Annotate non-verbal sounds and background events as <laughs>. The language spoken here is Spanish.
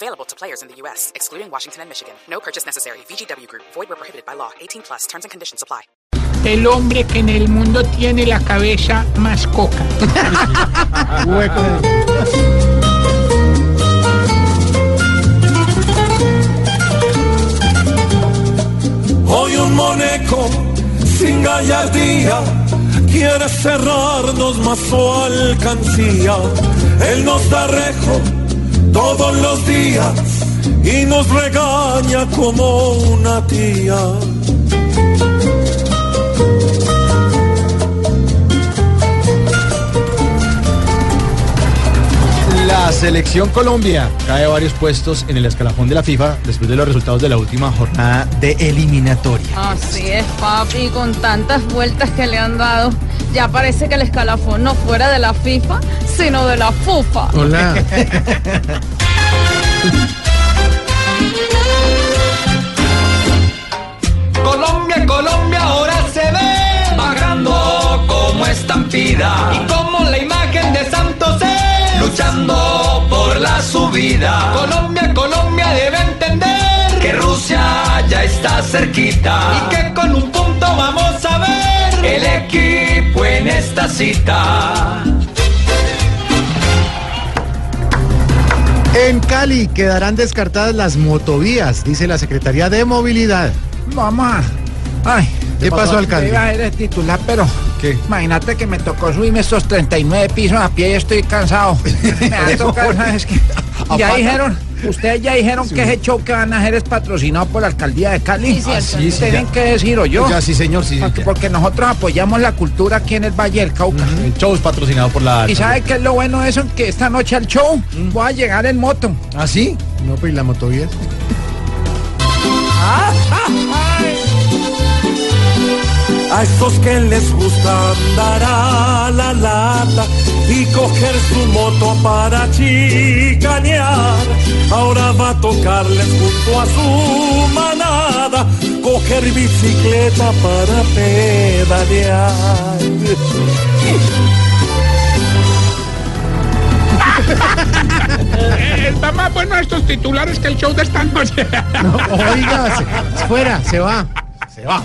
Available to players in the U.S., excluding Washington and Michigan. No purchase necessary. VGW Group. Void where prohibited by law. 18 plus. Terms and conditions apply. El hombre que en el mundo tiene la cabeza más coca. <laughs> Hoy un moneco sin gallardía quiere cerrarnos más su alcancía. Él nos da rejo todos los días y nos regaña como una tía. Selección Colombia cae varios puestos en el escalafón de la FIFA después de los resultados de la última jornada de eliminatoria. Así es, papi, con tantas vueltas que le han dado, ya parece que el escalafón no fuera de la FIFA, sino de la FUFA. Hola. <laughs> Colombia, Colombia ahora se ve bajando como estampida y como Colombia, Colombia debe entender que Rusia ya está cerquita y que con un punto vamos a ver el equipo en esta cita. En Cali quedarán descartadas las motovías, dice la Secretaría de Movilidad. Mamá. Ay, ¿Qué pasó, alcalde? Iba a ser titular, pero ¿Qué? imagínate que me tocó subirme estos 39 pisos a pie y estoy cansado. <laughs> me va a tocar, ¿sabes qué? Ya dijeron, ustedes ya dijeron que ese show que van a hacer es patrocinado por la alcaldía de Cali. Sí, sí, Tienen ya. que decir, o yo. Ya, sí, señor, sí. Porque, nosotros apoyamos la cultura aquí en el Valle del Cauca. El show es patrocinado por la... ¿Y sabe qué es lo bueno de eso? Que esta noche al show voy a llegar en moto. ¿Ah, sí? No, pues ¿y la motovía. A estos que les gusta andar a la lata y coger su moto para chicanear. Ahora va a tocarles junto a su manada coger bicicleta para pedalear. Eh, está más bueno estos titulares que el show de esta noche. Oiga, se- fuera, se va. Se va.